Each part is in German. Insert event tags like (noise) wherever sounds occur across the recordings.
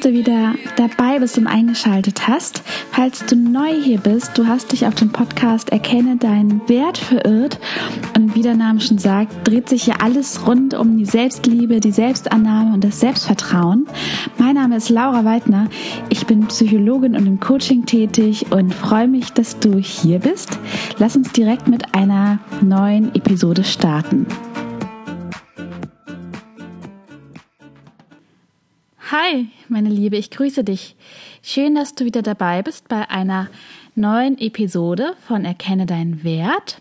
du wieder dabei bist und eingeschaltet hast. Falls du neu hier bist, du hast dich auf dem Podcast Erkenne deinen Wert verirrt. Und wie der Name schon sagt, dreht sich hier alles rund um die Selbstliebe, die Selbstannahme und das Selbstvertrauen. Mein Name ist Laura Weidner. Ich bin Psychologin und im Coaching tätig und freue mich, dass du hier bist. Lass uns direkt mit einer neuen Episode starten. Hi, meine Liebe, ich grüße dich. Schön, dass du wieder dabei bist bei einer neuen Episode von Erkenne deinen Wert.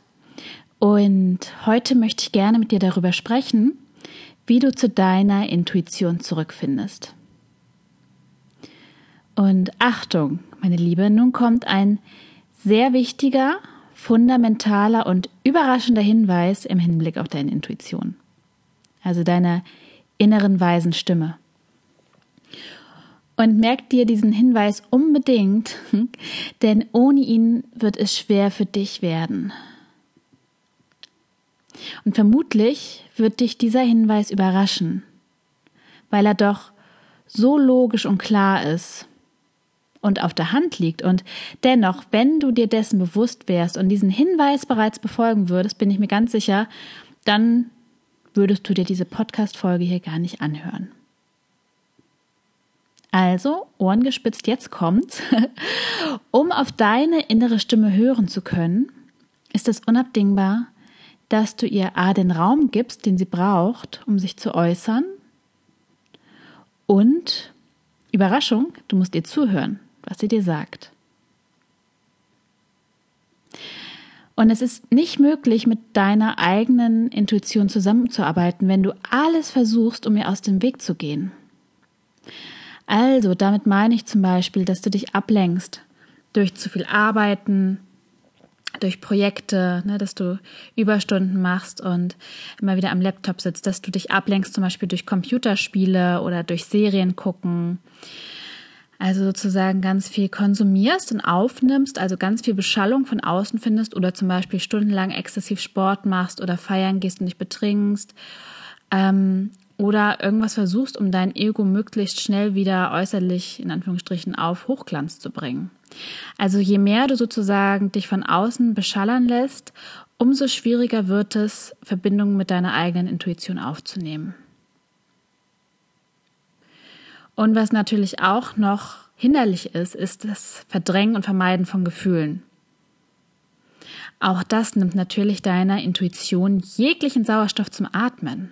Und heute möchte ich gerne mit dir darüber sprechen, wie du zu deiner Intuition zurückfindest. Und Achtung, meine Liebe, nun kommt ein sehr wichtiger, fundamentaler und überraschender Hinweis im Hinblick auf deine Intuition. Also deiner inneren weisen Stimme. Und merk dir diesen Hinweis unbedingt, (laughs) denn ohne ihn wird es schwer für dich werden. Und vermutlich wird dich dieser Hinweis überraschen, weil er doch so logisch und klar ist und auf der Hand liegt. Und dennoch, wenn du dir dessen bewusst wärst und diesen Hinweis bereits befolgen würdest, bin ich mir ganz sicher, dann würdest du dir diese Podcast-Folge hier gar nicht anhören. Also, Ohren gespitzt, jetzt kommt's. (laughs) um auf deine innere Stimme hören zu können, ist es unabdingbar, dass du ihr A den Raum gibst, den sie braucht, um sich zu äußern. Und Überraschung, du musst ihr zuhören, was sie dir sagt. Und es ist nicht möglich, mit deiner eigenen Intuition zusammenzuarbeiten, wenn du alles versuchst, um ihr aus dem Weg zu gehen. Also, damit meine ich zum Beispiel, dass du dich ablenkst durch zu viel Arbeiten, durch Projekte, ne, dass du Überstunden machst und immer wieder am Laptop sitzt, dass du dich ablenkst, zum Beispiel durch Computerspiele oder durch Serien gucken. Also sozusagen ganz viel konsumierst und aufnimmst, also ganz viel Beschallung von außen findest oder zum Beispiel stundenlang exzessiv Sport machst oder feiern gehst und dich betrinkst. Ähm, oder irgendwas versuchst, um dein Ego möglichst schnell wieder äußerlich in Anführungsstrichen auf Hochglanz zu bringen. Also je mehr du sozusagen dich von außen beschallern lässt, umso schwieriger wird es, Verbindungen mit deiner eigenen Intuition aufzunehmen. Und was natürlich auch noch hinderlich ist, ist das Verdrängen und Vermeiden von Gefühlen. Auch das nimmt natürlich deiner Intuition jeglichen Sauerstoff zum Atmen.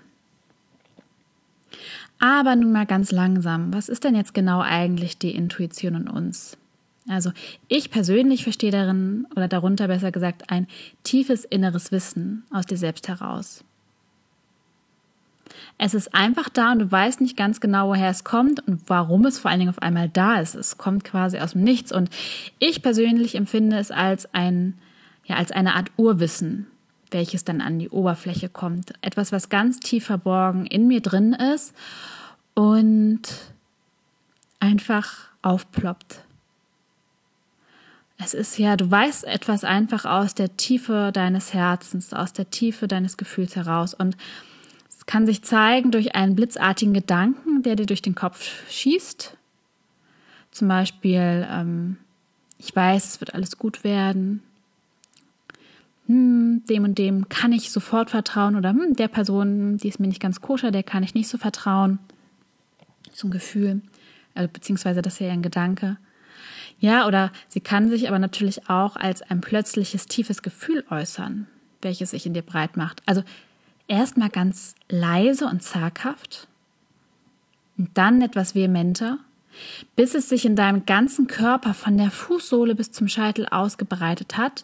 Aber nun mal ganz langsam. Was ist denn jetzt genau eigentlich die Intuition in uns? Also ich persönlich verstehe darin oder darunter besser gesagt ein tiefes inneres Wissen aus dir selbst heraus. Es ist einfach da und du weißt nicht ganz genau, woher es kommt und warum es vor allen Dingen auf einmal da ist. Es kommt quasi aus dem Nichts und ich persönlich empfinde es als ein, ja, als eine Art Urwissen, welches dann an die Oberfläche kommt. Etwas, was ganz tief verborgen in mir drin ist und einfach aufploppt. Es ist ja, du weißt etwas einfach aus der Tiefe deines Herzens, aus der Tiefe deines Gefühls heraus. Und es kann sich zeigen durch einen blitzartigen Gedanken, der dir durch den Kopf schießt. Zum Beispiel, ähm, ich weiß, es wird alles gut werden hm, dem und dem kann ich sofort vertrauen oder hm, der Person, die ist mir nicht ganz koscher, der kann ich nicht so vertrauen. So ein Gefühl, also, beziehungsweise das ist ja ein Gedanke. Ja, oder sie kann sich aber natürlich auch als ein plötzliches tiefes Gefühl äußern, welches sich in dir breit macht. Also erstmal ganz leise und zaghaft und dann etwas vehementer, bis es sich in deinem ganzen Körper von der Fußsohle bis zum Scheitel ausgebreitet hat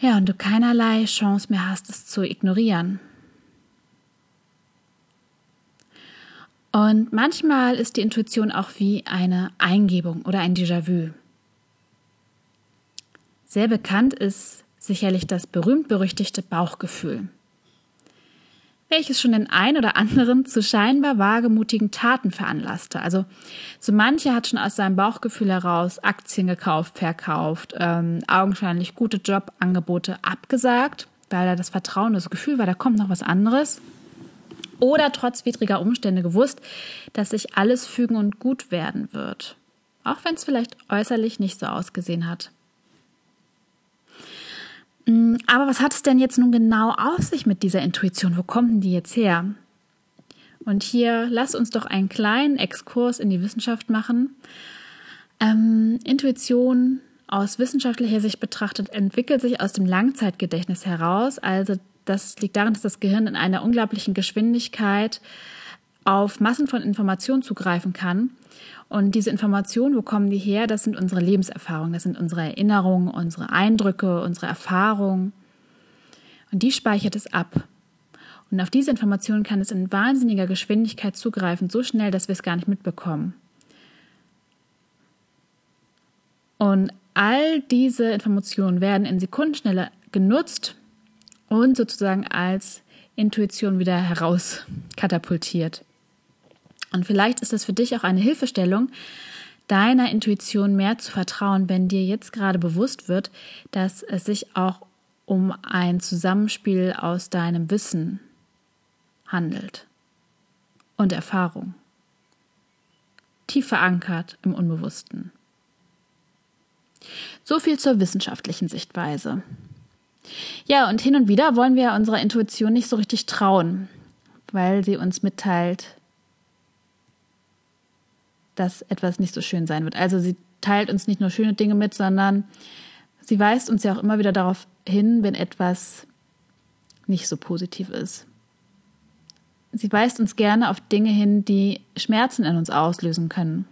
ja, und du keinerlei Chance mehr hast, es zu ignorieren. Und manchmal ist die Intuition auch wie eine Eingebung oder ein Déjà-vu. Sehr bekannt ist sicherlich das berühmt-berüchtigte Bauchgefühl welches schon den ein oder anderen zu scheinbar wagemutigen Taten veranlasste. Also so mancher hat schon aus seinem Bauchgefühl heraus Aktien gekauft, verkauft, ähm, augenscheinlich gute Jobangebote abgesagt, weil er das Vertrauen, das Gefühl war, da kommt noch was anderes. oder trotz widriger Umstände gewusst, dass sich alles fügen und gut werden wird. Auch wenn es vielleicht äußerlich nicht so ausgesehen hat. Mm, aber was hat es denn jetzt nun genau auf sich mit dieser Intuition? Wo kommt denn die jetzt her? Und hier lass uns doch einen kleinen Exkurs in die Wissenschaft machen. Ähm, Intuition aus wissenschaftlicher Sicht betrachtet entwickelt sich aus dem Langzeitgedächtnis heraus. Also das liegt daran, dass das Gehirn in einer unglaublichen Geschwindigkeit auf Massen von Informationen zugreifen kann. Und diese Informationen, wo kommen die her? Das sind unsere Lebenserfahrungen, das sind unsere Erinnerungen, unsere Eindrücke, unsere Erfahrungen. Und die speichert es ab. Und auf diese Informationen kann es in wahnsinniger Geschwindigkeit zugreifen, so schnell, dass wir es gar nicht mitbekommen. Und all diese Informationen werden in Sekundenschnelle genutzt und sozusagen als Intuition wieder herauskatapultiert. Und vielleicht ist das für dich auch eine Hilfestellung, deiner Intuition mehr zu vertrauen, wenn dir jetzt gerade bewusst wird, dass es sich auch um ein Zusammenspiel aus deinem Wissen handelt und Erfahrung, tief verankert im Unbewussten. So viel zur wissenschaftlichen Sichtweise. Ja, und hin und wieder wollen wir unserer Intuition nicht so richtig trauen, weil sie uns mitteilt, dass etwas nicht so schön sein wird. Also sie teilt uns nicht nur schöne Dinge mit, sondern sie weist uns ja auch immer wieder darauf hin, wenn etwas nicht so positiv ist. Sie weist uns gerne auf Dinge hin, die Schmerzen in uns auslösen können.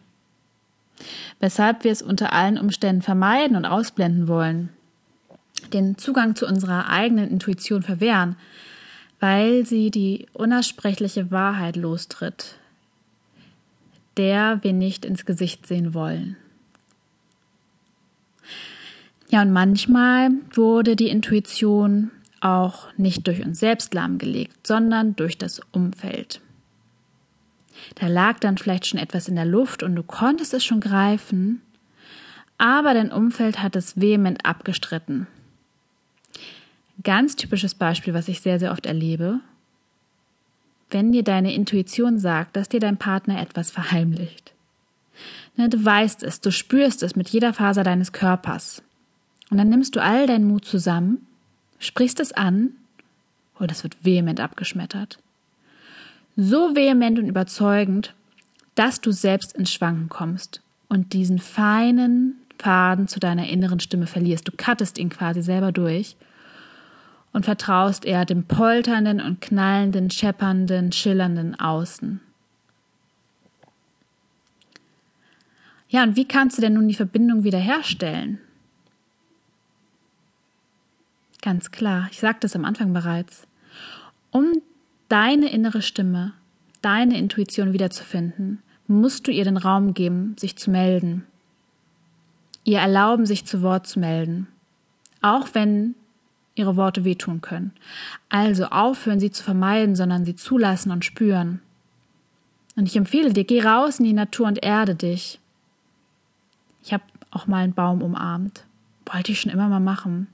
Weshalb wir es unter allen Umständen vermeiden und ausblenden wollen den Zugang zu unserer eigenen Intuition verwehren, weil sie die unersprechliche Wahrheit lostritt, der wir nicht ins Gesicht sehen wollen. Ja, und manchmal wurde die Intuition auch nicht durch uns selbst lahmgelegt, sondern durch das Umfeld. Da lag dann vielleicht schon etwas in der Luft und du konntest es schon greifen, aber dein Umfeld hat es vehement abgestritten Ganz typisches Beispiel, was ich sehr, sehr oft erlebe. Wenn dir deine Intuition sagt, dass dir dein Partner etwas verheimlicht. Ne, du weißt es, du spürst es mit jeder Faser deines Körpers. Und dann nimmst du all deinen Mut zusammen, sprichst es an und es wird vehement abgeschmettert. So vehement und überzeugend, dass du selbst ins Schwanken kommst und diesen feinen Faden zu deiner inneren Stimme verlierst. Du cuttest ihn quasi selber durch und vertraust eher dem polternden und knallenden, scheppernden, schillernden Außen. Ja, und wie kannst du denn nun die Verbindung wiederherstellen? Ganz klar, ich sagte es am Anfang bereits. Um deine innere Stimme, deine Intuition wiederzufinden, musst du ihr den Raum geben, sich zu melden. Ihr erlauben, sich zu Wort zu melden. Auch wenn ihre Worte wehtun können. Also aufhören, sie zu vermeiden, sondern sie zulassen und spüren. Und ich empfehle dir, geh raus in die Natur und erde dich. Ich habe auch mal einen Baum umarmt. Wollte ich schon immer mal machen.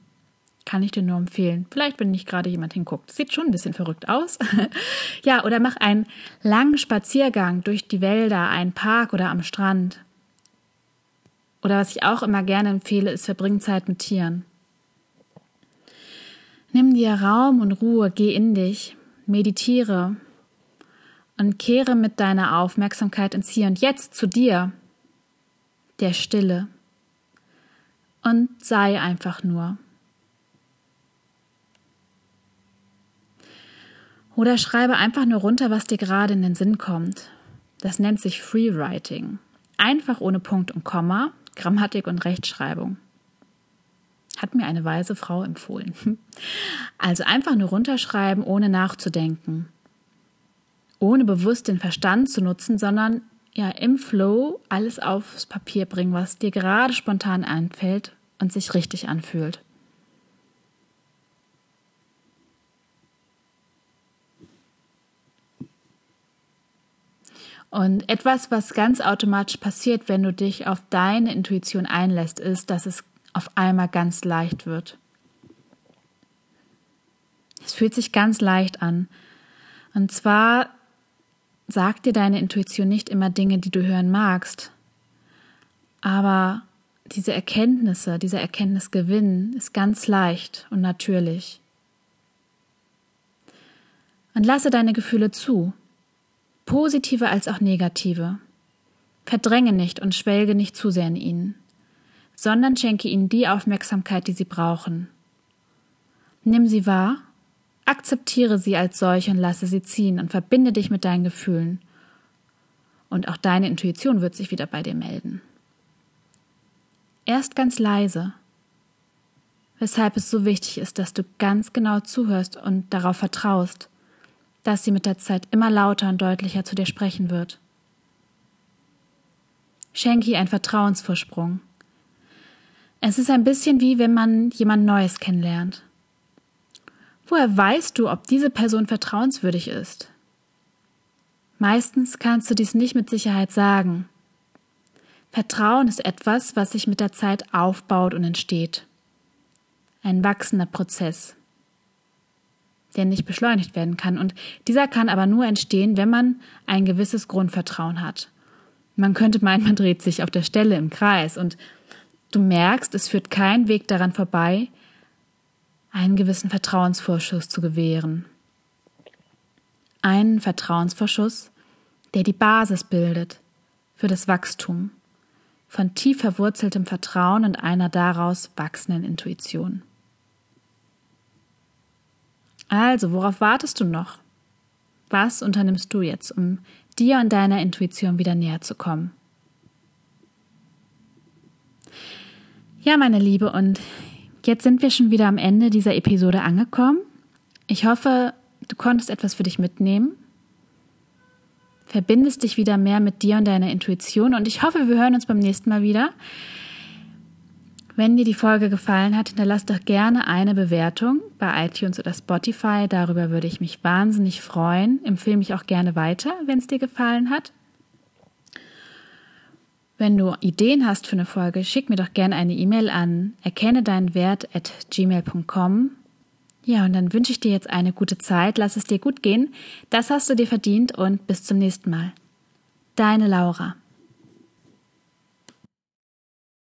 Kann ich dir nur empfehlen. Vielleicht, wenn nicht gerade jemand hinguckt. Sieht schon ein bisschen verrückt aus. (laughs) ja, oder mach einen langen Spaziergang durch die Wälder, einen Park oder am Strand. Oder was ich auch immer gerne empfehle, ist verbring Zeit mit Tieren. Nimm dir Raum und Ruhe, geh in dich, meditiere und kehre mit deiner Aufmerksamkeit ins Hier und Jetzt zu dir, der Stille, und sei einfach nur. Oder schreibe einfach nur runter, was dir gerade in den Sinn kommt. Das nennt sich Freewriting. Einfach ohne Punkt und Komma, Grammatik und Rechtschreibung hat mir eine weise Frau empfohlen. (laughs) Also einfach nur runterschreiben, ohne nachzudenken. Ohne bewusst den Verstand zu nutzen, sondern ja im Flow alles aufs Papier bringen, was dir gerade spontan einfällt und sich richtig anfühlt. Und etwas, was ganz automatisch passiert, wenn du dich auf deine Intuition einlässt, ist, dass es auf einmal ganz leicht wird. Es fühlt sich ganz leicht an. Und zwar sagt dir deine Intuition nicht immer Dinge, die du hören magst, aber diese Erkenntnisse, dieser Erkenntnisgewinn ist ganz leicht und natürlich. Und lasse deine Gefühle zu, positive als auch negative. Verdränge nicht und schwelge nicht zu sehr in ihnen, sondern schenke ihnen die Aufmerksamkeit, die sie brauchen. Nimm sie wahr, akzeptiere sie als solche und lasse sie ziehen und verbinde dich mit deinen Gefühlen. Und auch deine Intuition wird sich wieder bei dir melden. Erst ganz leise, weshalb es so wichtig ist, dass du ganz genau zuhörst und darauf vertraust, dass sie mit der Zeit immer lauter und deutlicher zu dir sprechen wird. Schenke ihr einen Vertrauensvorsprung. Es ist ein bisschen wie wenn man jemand Neues kennenlernt. Woher weißt du, ob diese Person vertrauenswürdig ist? Meistens kannst du dies nicht mit Sicherheit sagen. Vertrauen ist etwas, was sich mit der Zeit aufbaut und entsteht. Ein wachsender Prozess, der nicht beschleunigt werden kann. Und dieser kann aber nur entstehen, wenn man ein gewisses Grundvertrauen hat. Man könnte meinen, man dreht sich auf der Stelle im Kreis und du merkst, es führt kein Weg daran vorbei, einen gewissen Vertrauensvorschuss zu gewähren. Einen Vertrauensvorschuss, der die Basis bildet für das Wachstum von tief verwurzeltem Vertrauen und einer daraus wachsenden Intuition. Also, worauf wartest du noch? Was unternimmst du jetzt, um dir und deiner Intuition wieder näher zu kommen? Ja, meine Liebe, und jetzt sind wir schon wieder am Ende dieser Episode angekommen. Ich hoffe, du konntest etwas für dich mitnehmen verbindest dich wieder mehr mit dir und deiner Intuition und ich hoffe, wir hören uns beim nächsten Mal wieder. Wenn dir die Folge gefallen hat, hinterlass doch gerne eine Bewertung bei iTunes oder Spotify. Darüber würde ich mich wahnsinnig freuen. Empfehle mich auch gerne weiter, wenn es dir gefallen hat. Wenn du Ideen hast für eine Folge, schick mir doch gerne eine E-Mail an erkenne deinen Wert at gmail.com ja, und dann wünsche ich dir jetzt eine gute Zeit, lass es dir gut gehen. Das hast du dir verdient und bis zum nächsten Mal. Deine Laura.